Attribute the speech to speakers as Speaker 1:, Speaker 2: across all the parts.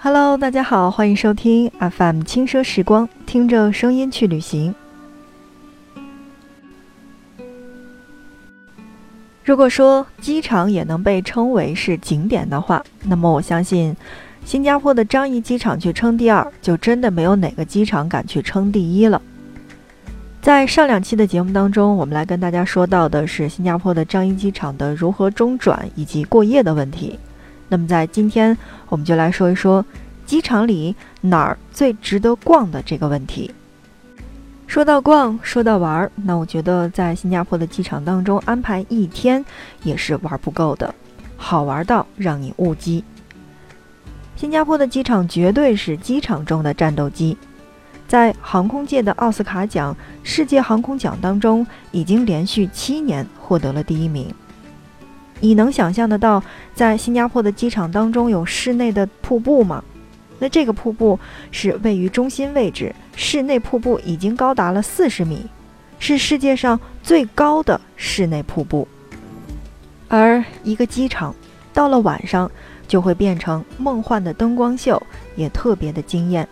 Speaker 1: Hello，大家好，欢迎收听 FM 轻奢时光，听着声音去旅行。如果说机场也能被称为是景点的话，那么我相信新加坡的樟宜机场去称第二，就真的没有哪个机场敢去称第一了。在上两期的节目当中，我们来跟大家说到的是新加坡的樟宜机场的如何中转以及过夜的问题。那么在今天，我们就来说一说机场里哪儿最值得逛的这个问题。说到逛，说到玩儿，那我觉得在新加坡的机场当中安排一天也是玩不够的，好玩到让你误机。新加坡的机场绝对是机场中的战斗机。在航空界的奥斯卡奖——世界航空奖当中，已经连续七年获得了第一名。你能想象得到，在新加坡的机场当中有室内的瀑布吗？那这个瀑布是位于中心位置，室内瀑布已经高达了四十米，是世界上最高的室内瀑布。而一个机场到了晚上就会变成梦幻的灯光秀，也特别的惊艳。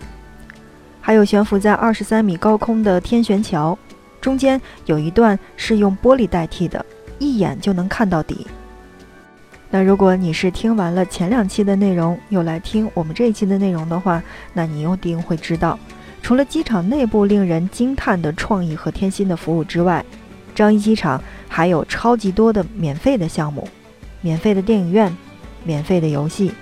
Speaker 1: 还有悬浮在二十三米高空的天悬桥，中间有一段是用玻璃代替的，一眼就能看到底。那如果你是听完了前两期的内容，又来听我们这一期的内容的话，那你一定会知道，除了机场内部令人惊叹的创意和贴心的服务之外，樟宜机场还有超级多的免费的项目，免费的电影院，免费的游戏，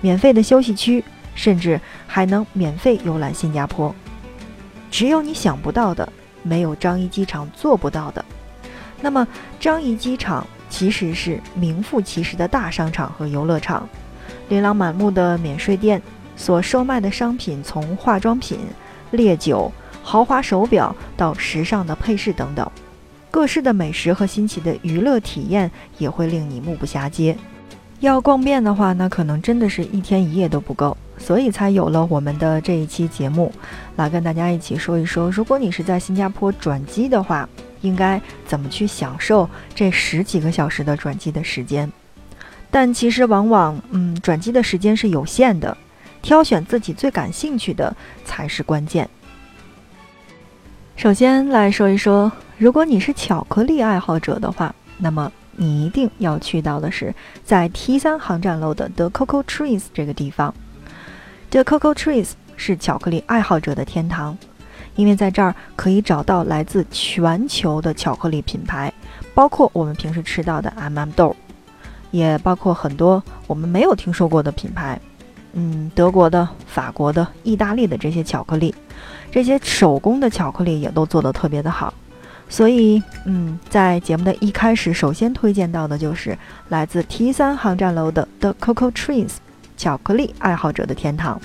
Speaker 1: 免费的休息区。甚至还能免费游览新加坡，只有你想不到的，没有樟宜机场做不到的。那么，樟宜机场其实是名副其实的大商场和游乐场，琳琅满目的免税店，所售卖的商品从化妆品、烈酒、豪华手表到时尚的配饰等等，各式的美食和新奇的娱乐体验也会令你目不暇接。要逛遍的话，那可能真的是一天一夜都不够。所以才有了我们的这一期节目，来跟大家一起说一说，如果你是在新加坡转机的话，应该怎么去享受这十几个小时的转机的时间。但其实往往，嗯，转机的时间是有限的，挑选自己最感兴趣的才是关键。首先来说一说，如果你是巧克力爱好者的话，那么你一定要去到的是在 T 三航站楼的 The Cocoa Trees 这个地方。The Cocoa Trees 是巧克力爱好者的天堂，因为在这儿可以找到来自全球的巧克力品牌，包括我们平时吃到的 M&M 豆，也包括很多我们没有听说过的品牌，嗯，德国的、法国的、意大利的这些巧克力，这些手工的巧克力也都做得特别的好。所以，嗯，在节目的一开始，首先推荐到的就是来自 T 三航站楼的 The Coco Trees。巧克力爱好者的天堂。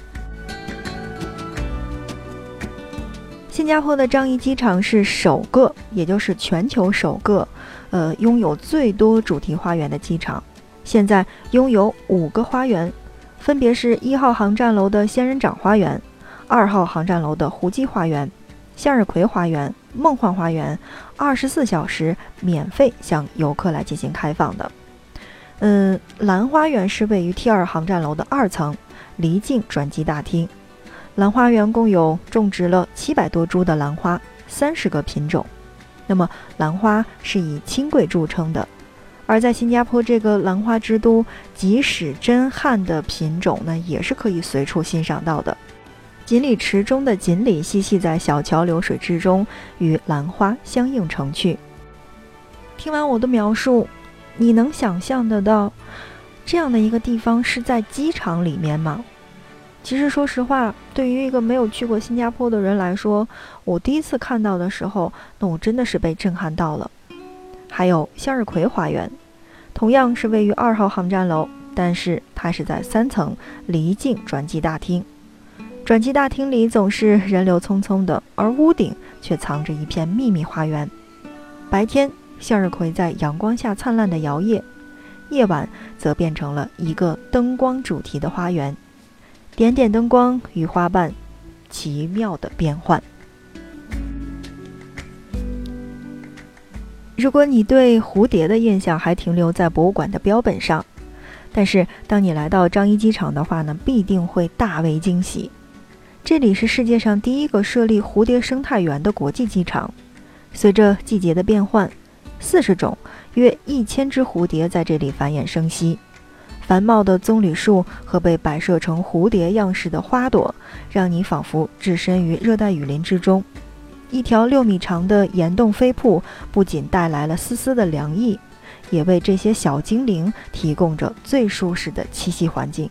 Speaker 1: 新加坡的樟宜机场是首个，也就是全球首个，呃，拥有最多主题花园的机场。现在拥有五个花园，分别是一号航站楼的仙人掌花园、二号航站楼的胡姬花园、向日葵花园、梦幻花园，二十四小时免费向游客来进行开放的。嗯，兰花园是位于 T 二航站楼的二层，离境转机大厅。兰花园共有种植了七百多株的兰花，三十个品种。那么，兰花是以清贵著称的。而在新加坡这个兰花之都，即使真汉的品种呢，也是可以随处欣赏到的。锦鲤池中的锦鲤嬉戏在小桥流水之中，与兰花相映成趣。听完我的描述。你能想象得到这样的一个地方是在机场里面吗？其实说实话，对于一个没有去过新加坡的人来说，我第一次看到的时候，那我真的是被震撼到了。还有向日葵花园，同样是位于二号航站楼，但是它是在三层离境转机大厅。转机大厅里总是人流匆匆的，而屋顶却藏着一片秘密花园。白天。向日葵在阳光下灿烂的摇曳，夜晚则变成了一个灯光主题的花园，点点灯光与花瓣，奇妙的变换。如果你对蝴蝶的印象还停留在博物馆的标本上，但是当你来到樟宜机场的话呢，必定会大为惊喜。这里是世界上第一个设立蝴蝶生态园的国际机场。随着季节的变换，四十种约一千只蝴蝶在这里繁衍生息。繁茂的棕榈树和被摆设成蝴蝶样式的花朵，让你仿佛置身于热带雨林之中。一条六米长的岩洞飞瀑，不仅带来了丝丝的凉意，也为这些小精灵提供着最舒适的栖息环境。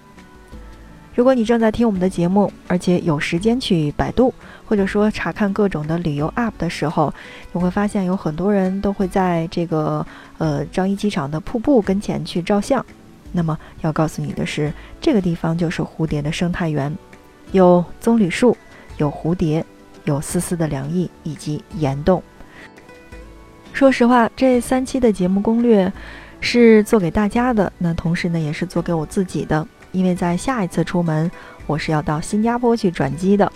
Speaker 1: 如果你正在听我们的节目，而且有时间去百度，或者说查看各种的旅游 App 的时候，你会发现有很多人都会在这个呃樟宜机场的瀑布跟前去照相。那么要告诉你的是，这个地方就是蝴蝶的生态园，有棕榈树，有蝴蝶，有丝丝的凉意以及岩洞。说实话，这三期的节目攻略是做给大家的，那同时呢也是做给我自己的。因为在下一次出门，我是要到新加坡去转机的。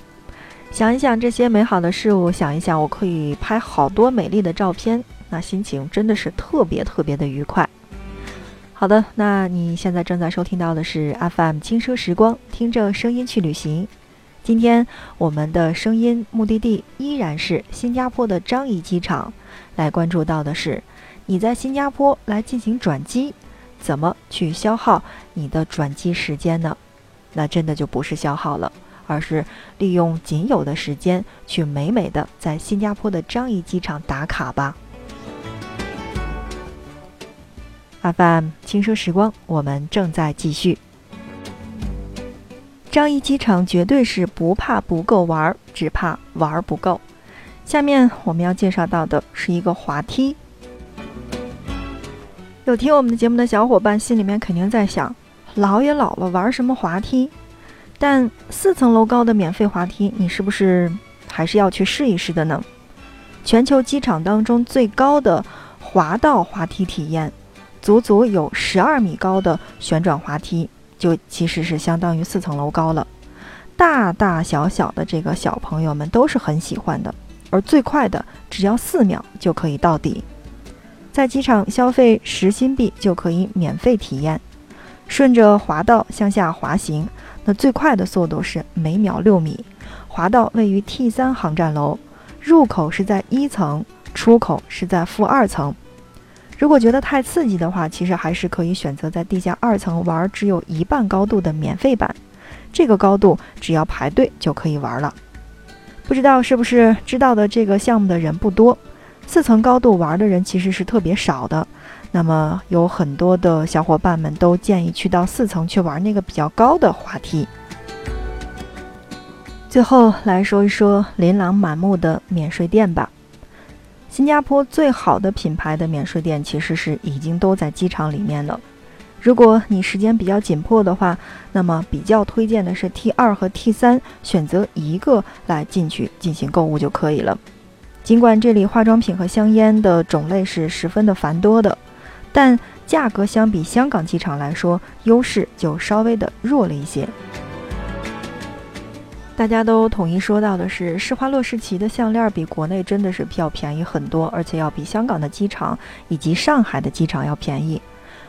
Speaker 1: 想一想这些美好的事物，想一想我可以拍好多美丽的照片，那心情真的是特别特别的愉快。好的，那你现在正在收听到的是 FM 轻奢时光，听着声音去旅行。今天我们的声音目的地依然是新加坡的樟宜机场，来关注到的是你在新加坡来进行转机。怎么去消耗你的转机时间呢？那真的就不是消耗了，而是利用仅有的时间去美美的在新加坡的樟宜机场打卡吧。FM 轻奢时光，我们正在继续。樟宜机场绝对是不怕不够玩，只怕玩不够。下面我们要介绍到的是一个滑梯。有听我们的节目的小伙伴，心里面肯定在想：老也老了，玩什么滑梯？但四层楼高的免费滑梯，你是不是还是要去试一试的呢？全球机场当中最高的滑道滑梯体验，足足有十二米高的旋转滑梯，就其实是相当于四层楼高了。大大小小的这个小朋友们都是很喜欢的，而最快的只要四秒就可以到底。在机场消费十新币就可以免费体验，顺着滑道向下滑行，那最快的速度是每秒六米。滑道位于 T 三航站楼，入口是在一层，出口是在负二层。如果觉得太刺激的话，其实还是可以选择在地下二层玩只有一半高度的免费版，这个高度只要排队就可以玩了。不知道是不是知道的这个项目的人不多。四层高度玩的人其实是特别少的，那么有很多的小伙伴们都建议去到四层去玩那个比较高的滑梯。最后来说一说琳琅满目的免税店吧。新加坡最好的品牌的免税店其实是已经都在机场里面了。如果你时间比较紧迫的话，那么比较推荐的是 T 二和 T 三，选择一个来进去进行购物就可以了。尽管这里化妆品和香烟的种类是十分的繁多的，但价格相比香港机场来说，优势就稍微的弱了一些。大家都统一说到的是，施华洛世奇的项链比国内真的是要便宜很多，而且要比香港的机场以及上海的机场要便宜。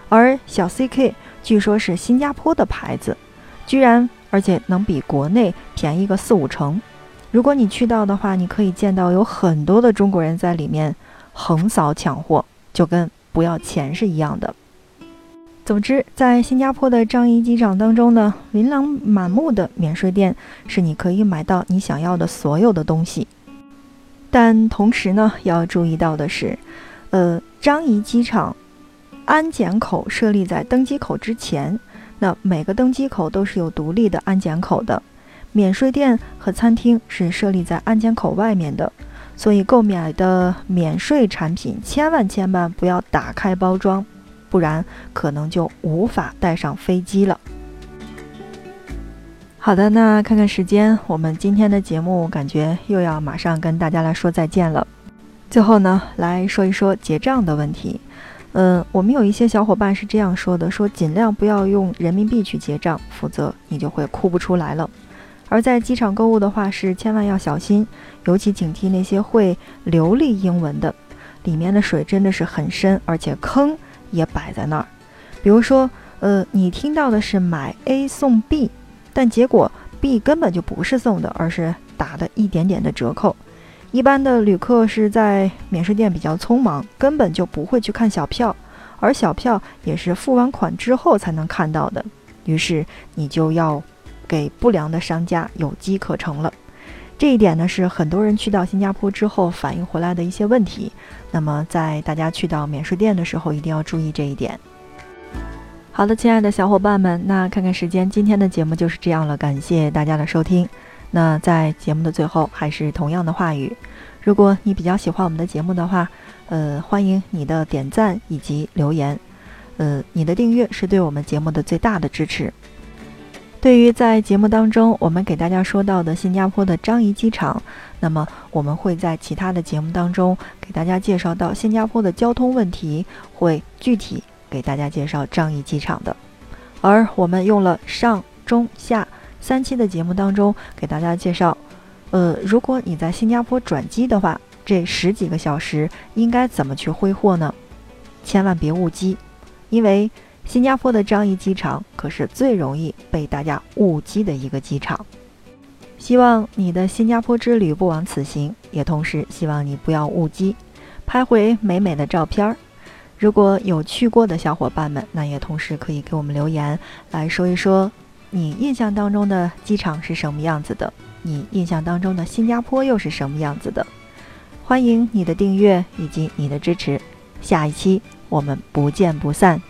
Speaker 1: 而小 CK 据说是新加坡的牌子，居然而且能比国内便宜个四五成。如果你去到的话，你可以见到有很多的中国人在里面横扫抢货，就跟不要钱是一样的。总之，在新加坡的樟宜机场当中呢，琳琅满目的免税店是你可以买到你想要的所有的东西。但同时呢，要注意到的是，呃，樟宜机场安检口设立在登机口之前，那每个登机口都是有独立的安检口的。免税店和餐厅是设立在安检口外面的，所以购买的免税产品千万千万不要打开包装，不然可能就无法带上飞机了。好的，那看看时间，我们今天的节目感觉又要马上跟大家来说再见了。最后呢，来说一说结账的问题。嗯，我们有一些小伙伴是这样说的：说尽量不要用人民币去结账，否则你就会哭不出来了。而在机场购物的话，是千万要小心，尤其警惕那些会流利英文的，里面的水真的是很深，而且坑也摆在那儿。比如说，呃，你听到的是买 A 送 B，但结果 B 根本就不是送的，而是打的一点点的折扣。一般的旅客是在免税店比较匆忙，根本就不会去看小票，而小票也是付完款之后才能看到的。于是你就要给不良的商家有机可乘了。这一点呢，是很多人去到新加坡之后反映回来的一些问题。那么在大家去到免税店的时候，一定要注意这一点。好的，亲爱的小伙伴们，那看看时间，今天的节目就是这样了。感谢大家的收听。那在节目的最后，还是同样的话语：如果你比较喜欢我们的节目的话，呃，欢迎你的点赞以及留言。呃，你的订阅是对我们节目的最大的支持。对于在节目当中我们给大家说到的新加坡的樟宜机场，那么我们会在其他的节目当中给大家介绍到新加坡的交通问题，会具体。给大家介绍樟宜机场的，而我们用了上中下三期的节目当中给大家介绍，呃，如果你在新加坡转机的话，这十几个小时应该怎么去挥霍呢？千万别误机，因为新加坡的樟宜机场可是最容易被大家误机的一个机场。希望你的新加坡之旅不枉此行，也同时希望你不要误机，拍回美美的照片儿。如果有去过的小伙伴们，那也同时可以给我们留言，来说一说你印象当中的机场是什么样子的，你印象当中的新加坡又是什么样子的？欢迎你的订阅以及你的支持，下一期我们不见不散。